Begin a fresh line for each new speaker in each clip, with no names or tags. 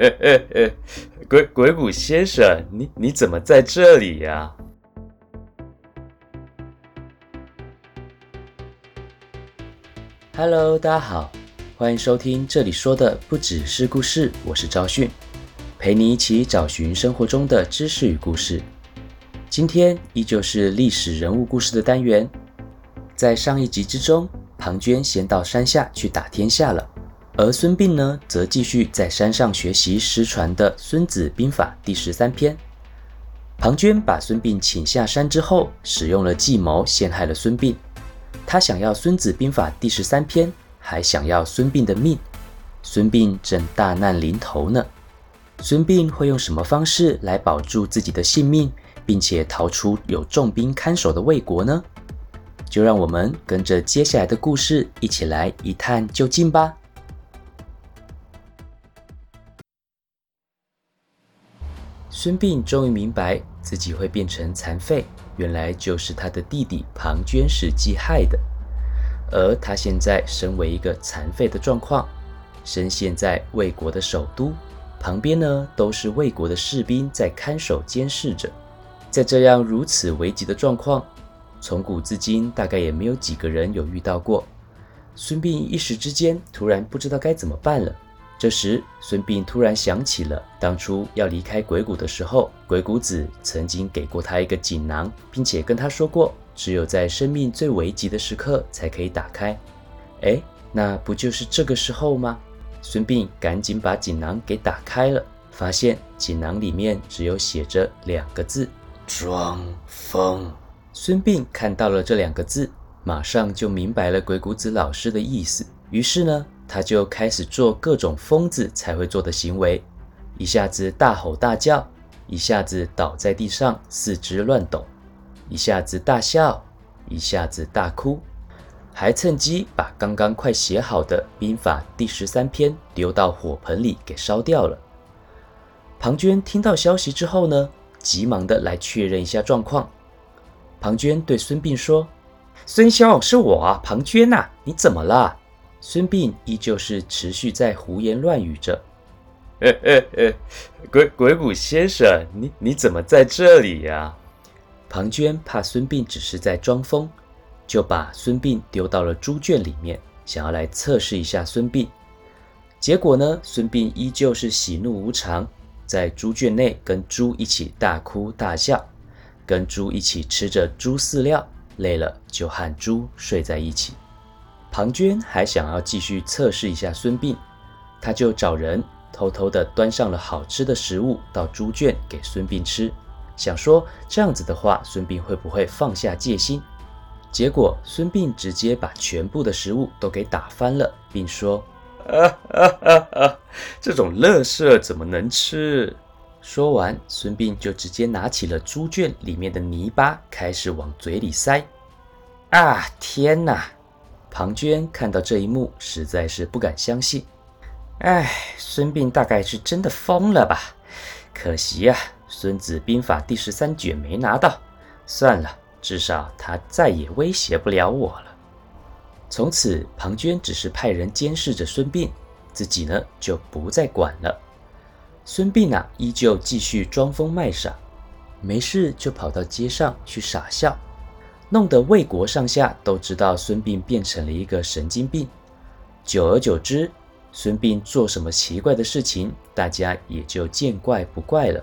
鬼鬼谷先生，你你怎么在这里呀
？Hello，大家好，欢迎收听这里说的不只是故事，我是赵迅，陪你一起找寻生活中的知识与故事。今天依旧是历史人物故事的单元，在上一集之中，庞涓先到山下去打天下了。而孙膑呢，则继续在山上学习失传的《孙子兵法》第十三篇。庞涓把孙膑请下山之后，使用了计谋陷害了孙膑。他想要《孙子兵法》第十三篇，还想要孙膑的命。孙膑正大难临头呢。孙膑会用什么方式来保住自己的性命，并且逃出有重兵看守的魏国呢？就让我们跟着接下来的故事一起来一探究竟吧。孙膑终于明白自己会变成残废，原来就是他的弟弟庞涓是计害的。而他现在身为一个残废的状况，身陷在魏国的首都，旁边呢都是魏国的士兵在看守监视着。在这样如此危急的状况，从古至今大概也没有几个人有遇到过。孙膑一时之间突然不知道该怎么办了。这时，孙膑突然想起了当初要离开鬼谷的时候，鬼谷子曾经给过他一个锦囊，并且跟他说过，只有在生命最危急的时刻才可以打开。哎，那不就是这个时候吗？孙膑赶紧把锦囊给打开了，发现锦囊里面只有写着两个字：装疯。孙膑看到了这两个字，马上就明白了鬼谷子老师的意思，于是呢。他就开始做各种疯子才会做的行为，一下子大吼大叫，一下子倒在地上四肢乱抖，一下子大笑，一下子大哭，还趁机把刚刚快写好的兵法第十三篇丢到火盆里给烧掉了。庞涓听到消息之后呢，急忙的来确认一下状况。庞涓对孙膑说：“孙兄，是我，庞涓呐，你怎么了？”孙膑依旧是持续在胡言乱语着。
鬼鬼谷先生，你你怎么在这里呀？
庞涓怕孙膑只是在装疯，就把孙膑丢到了猪圈里面，想要来测试一下孙膑。结果呢，孙膑依旧是喜怒无常，在猪圈内跟猪一起大哭大笑，跟猪一起吃着猪饲料，累了就和猪睡在一起。庞涓还想要继续测试一下孙膑，他就找人偷偷的端上了好吃的食物到猪圈给孙膑吃，想说这样子的话，孙膑会不会放下戒心？结果孙膑直接把全部的食物都给打翻了，并说：“啊啊
啊啊！这种乐色怎么能吃？”
说完，孙膑就直接拿起了猪圈里面的泥巴，开始往嘴里塞。啊，天哪！庞涓看到这一幕，实在是不敢相信。哎，孙膑大概是真的疯了吧？可惜呀，《孙子兵法》第十三卷没拿到。算了，至少他再也威胁不了我了。从此，庞涓只是派人监视着孙膑，自己呢就不再管了。孙膑啊，依旧继续装疯卖傻，没事就跑到街上去傻笑。弄得魏国上下都知道孙膑变成了一个神经病，久而久之，孙膑做什么奇怪的事情，大家也就见怪不怪了。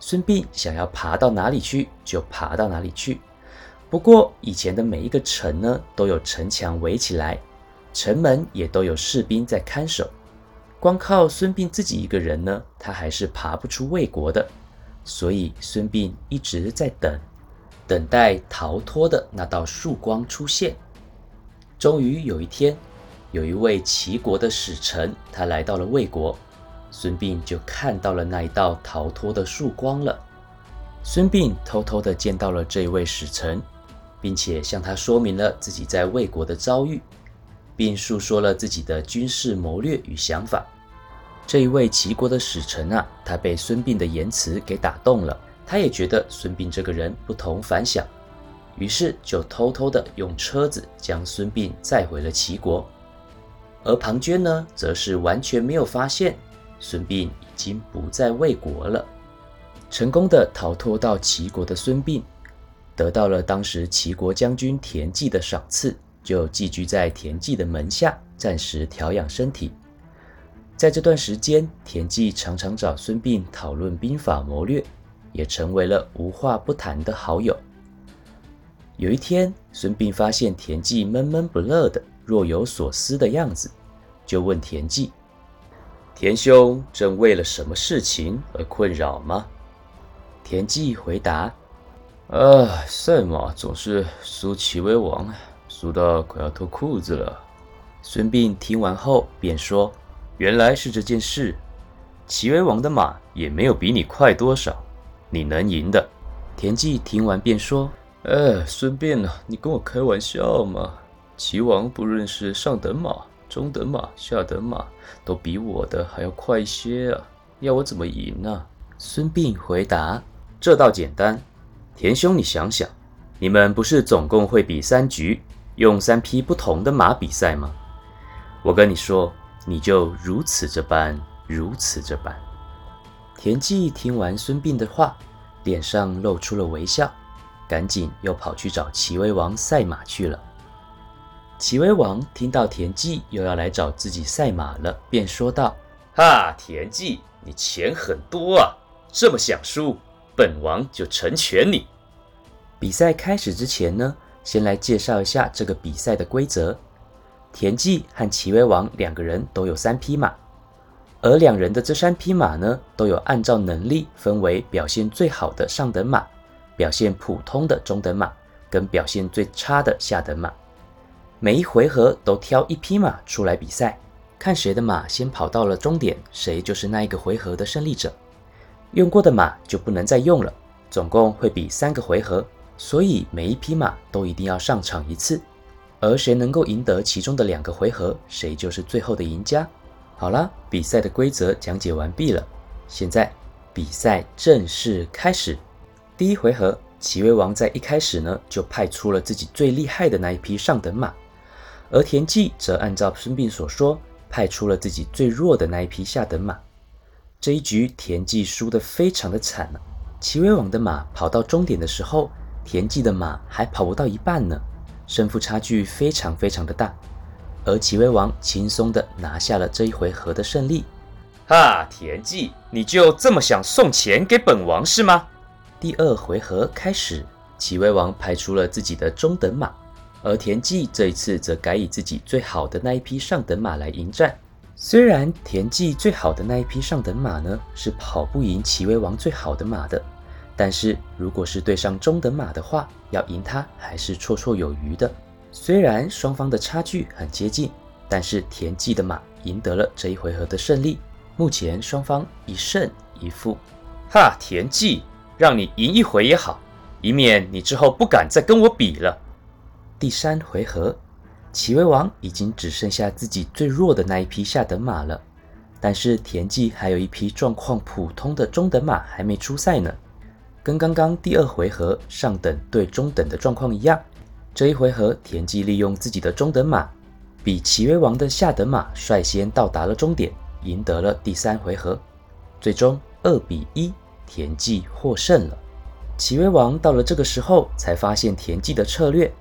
孙膑想要爬到哪里去就爬到哪里去。不过以前的每一个城呢，都有城墙围起来，城门也都有士兵在看守。光靠孙膑自己一个人呢，他还是爬不出魏国的。所以孙膑一直在等。等待逃脱的那道曙光出现。终于有一天，有一位齐国的使臣，他来到了魏国，孙膑就看到了那一道逃脱的曙光了。孙膑偷偷的见到了这一位使臣，并且向他说明了自己在魏国的遭遇，并述说了自己的军事谋略与想法。这一位齐国的使臣啊，他被孙膑的言辞给打动了。他也觉得孙膑这个人不同凡响，于是就偷偷的用车子将孙膑载回了齐国。而庞涓呢，则是完全没有发现孙膑已经不在魏国了。成功的逃脱到齐国的孙膑，得到了当时齐国将军田忌的赏赐，就寄居在田忌的门下，暂时调养身体。在这段时间，田忌常常找孙膑讨论兵法谋略，也成为了无话不谈的好友。有一天，孙膑发现田忌闷闷不乐的，若有所思的样子，就问田忌：“
田兄正为了什么事情而困扰吗？”
田忌回答：“
啊，赛马总是输齐威王，输到快要脱裤子了。”
孙膑听完后便说：“
原来是这件事。齐威王的马也没有比你快多少，你能赢的。”
田忌听完便说：“
哎，孙膑啊，你跟我开玩笑吗？齐王不论是上等马、中等马、下等马，都比我的还要快一些啊！要我怎么赢呢？”
孙膑回答。
这倒简单，田兄，你想想，你们不是总共会比三局，用三匹不同的马比赛吗？我跟你说，你就如此这般，如此这般。
田忌听完孙膑的话，脸上露出了微笑，赶紧又跑去找齐威王赛马去了。齐威王听到田忌又要来找自己赛马了，便说道：“
哈，田忌，你钱很多啊，这么想输？”本王就成全你。
比赛开始之前呢，先来介绍一下这个比赛的规则。田忌和齐威王两个人都有三匹马，而两人的这三匹马呢，都有按照能力分为表现最好的上等马、表现普通的中等马跟表现最差的下等马。每一回合都挑一匹马出来比赛，看谁的马先跑到了终点，谁就是那一个回合的胜利者。用过的马就不能再用了，总共会比三个回合，所以每一匹马都一定要上场一次，而谁能够赢得其中的两个回合，谁就是最后的赢家。好了，比赛的规则讲解完毕了，现在比赛正式开始。第一回合，齐威王在一开始呢就派出了自己最厉害的那一匹上等马，而田忌则按照孙膑所说，派出了自己最弱的那一匹下等马。这一局田忌输得非常的惨了。齐威王的马跑到终点的时候，田忌的马还跑不到一半呢，胜负差距非常非常的大。而齐威王轻松地拿下了这一回合的胜利。
哈，田忌，你就这么想送钱给本王是吗？
第二回合开始，齐威王派出了自己的中等马，而田忌这一次则改以自己最好的那一匹上等马来迎战。虽然田忌最好的那一匹上等马呢是跑不赢齐威王最好的马的，但是如果是对上中等马的话，要赢他还是绰绰有余的。虽然双方的差距很接近，但是田忌的马赢得了这一回合的胜利。目前双方一胜一负。
哈，田忌，让你赢一回也好，以免你之后不敢再跟我比了。
第三回合。齐威王已经只剩下自己最弱的那一匹下等马了，但是田忌还有一匹状况普通的中等马还没出赛呢。跟刚刚第二回合上等对中等的状况一样，这一回合田忌利用自己的中等马，比齐威王的下等马率先到达了终点，赢得了第三回合。最终二比一，田忌获胜了。齐威王到了这个时候才发现田忌的策略。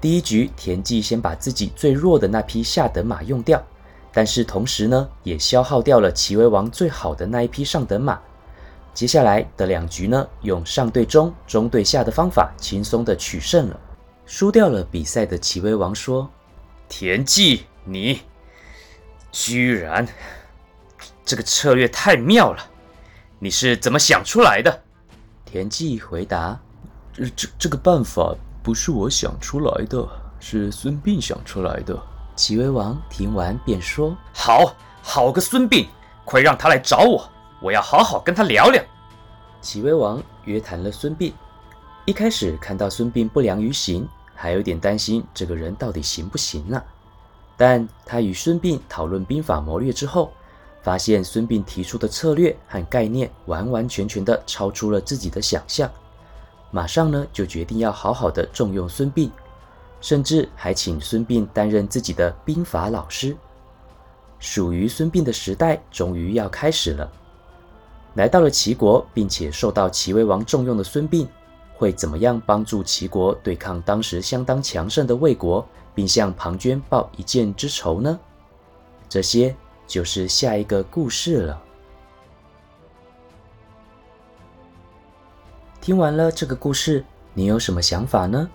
第一局，田忌先把自己最弱的那匹下等马用掉，但是同时呢，也消耗掉了齐威王最好的那一匹上等马。接下来的两局呢，用上对中、中对下的方法，轻松的取胜了。输掉了比赛的齐威王说：“
田忌，你居然这个策略太妙了，你是怎么想出来的？”
田忌回答：“
这这这个办法。”不是我想出来的，是孙膑想出来的。
齐威王听完便说：“
好好个孙膑，快让他来找我，我要好好跟他聊聊。”
齐威王约谈了孙膑。一开始看到孙膑不良于行，还有点担心这个人到底行不行呢。但他与孙膑讨论兵法谋略之后，发现孙膑提出的策略和概念完完全全的超出了自己的想象。马上呢，就决定要好好的重用孙膑，甚至还请孙膑担任自己的兵法老师。属于孙膑的时代终于要开始了。来到了齐国，并且受到齐威王重用的孙膑，会怎么样帮助齐国对抗当时相当强盛的魏国，并向庞涓报一箭之仇呢？这些就是下一个故事了。听完了这个故事，你有什么想法呢？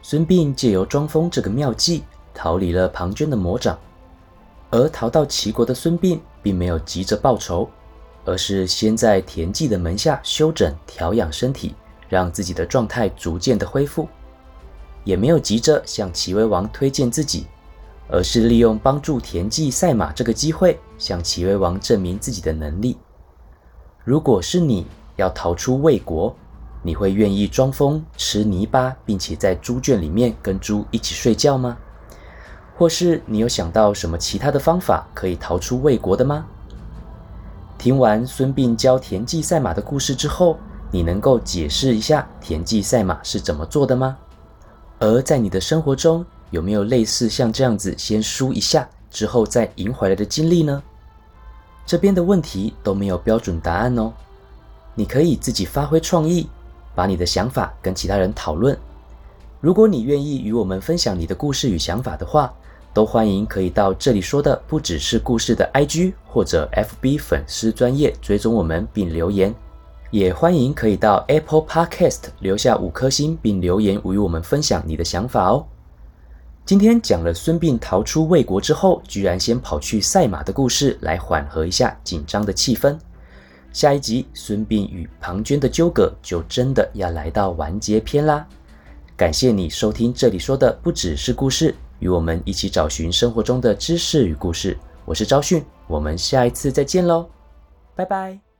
孙膑借由装疯这个妙计，逃离了庞涓的魔掌。而逃到齐国的孙膑，并没有急着报仇，而是先在田忌的门下休整调养身体，让自己的状态逐渐的恢复，也没有急着向齐威王推荐自己，而是利用帮助田忌赛马这个机会，向齐威王证明自己的能力。如果是你要逃出魏国，你会愿意装疯吃泥巴，并且在猪圈里面跟猪一起睡觉吗？或是你有想到什么其他的方法可以逃出魏国的吗？听完孙膑教田忌赛马的故事之后，你能够解释一下田忌赛马是怎么做的吗？而在你的生活中，有没有类似像这样子先输一下之后再赢回来的经历呢？这边的问题都没有标准答案哦，你可以自己发挥创意，把你的想法跟其他人讨论。如果你愿意与我们分享你的故事与想法的话，都欢迎可以到这里说的不只是故事的 IG 或者 FB 粉丝专业追踪我们并留言，也欢迎可以到 Apple Podcast 留下五颗星并留言与我们分享你的想法哦。今天讲了孙膑逃出魏国之后，居然先跑去赛马的故事，来缓和一下紧张的气氛。下一集孙膑与庞涓的纠葛就真的要来到完结篇啦。感谢你收听这里说的不只是故事。与我们一起找寻生活中的知识与故事，我是昭训，我们下一次再见喽，拜拜。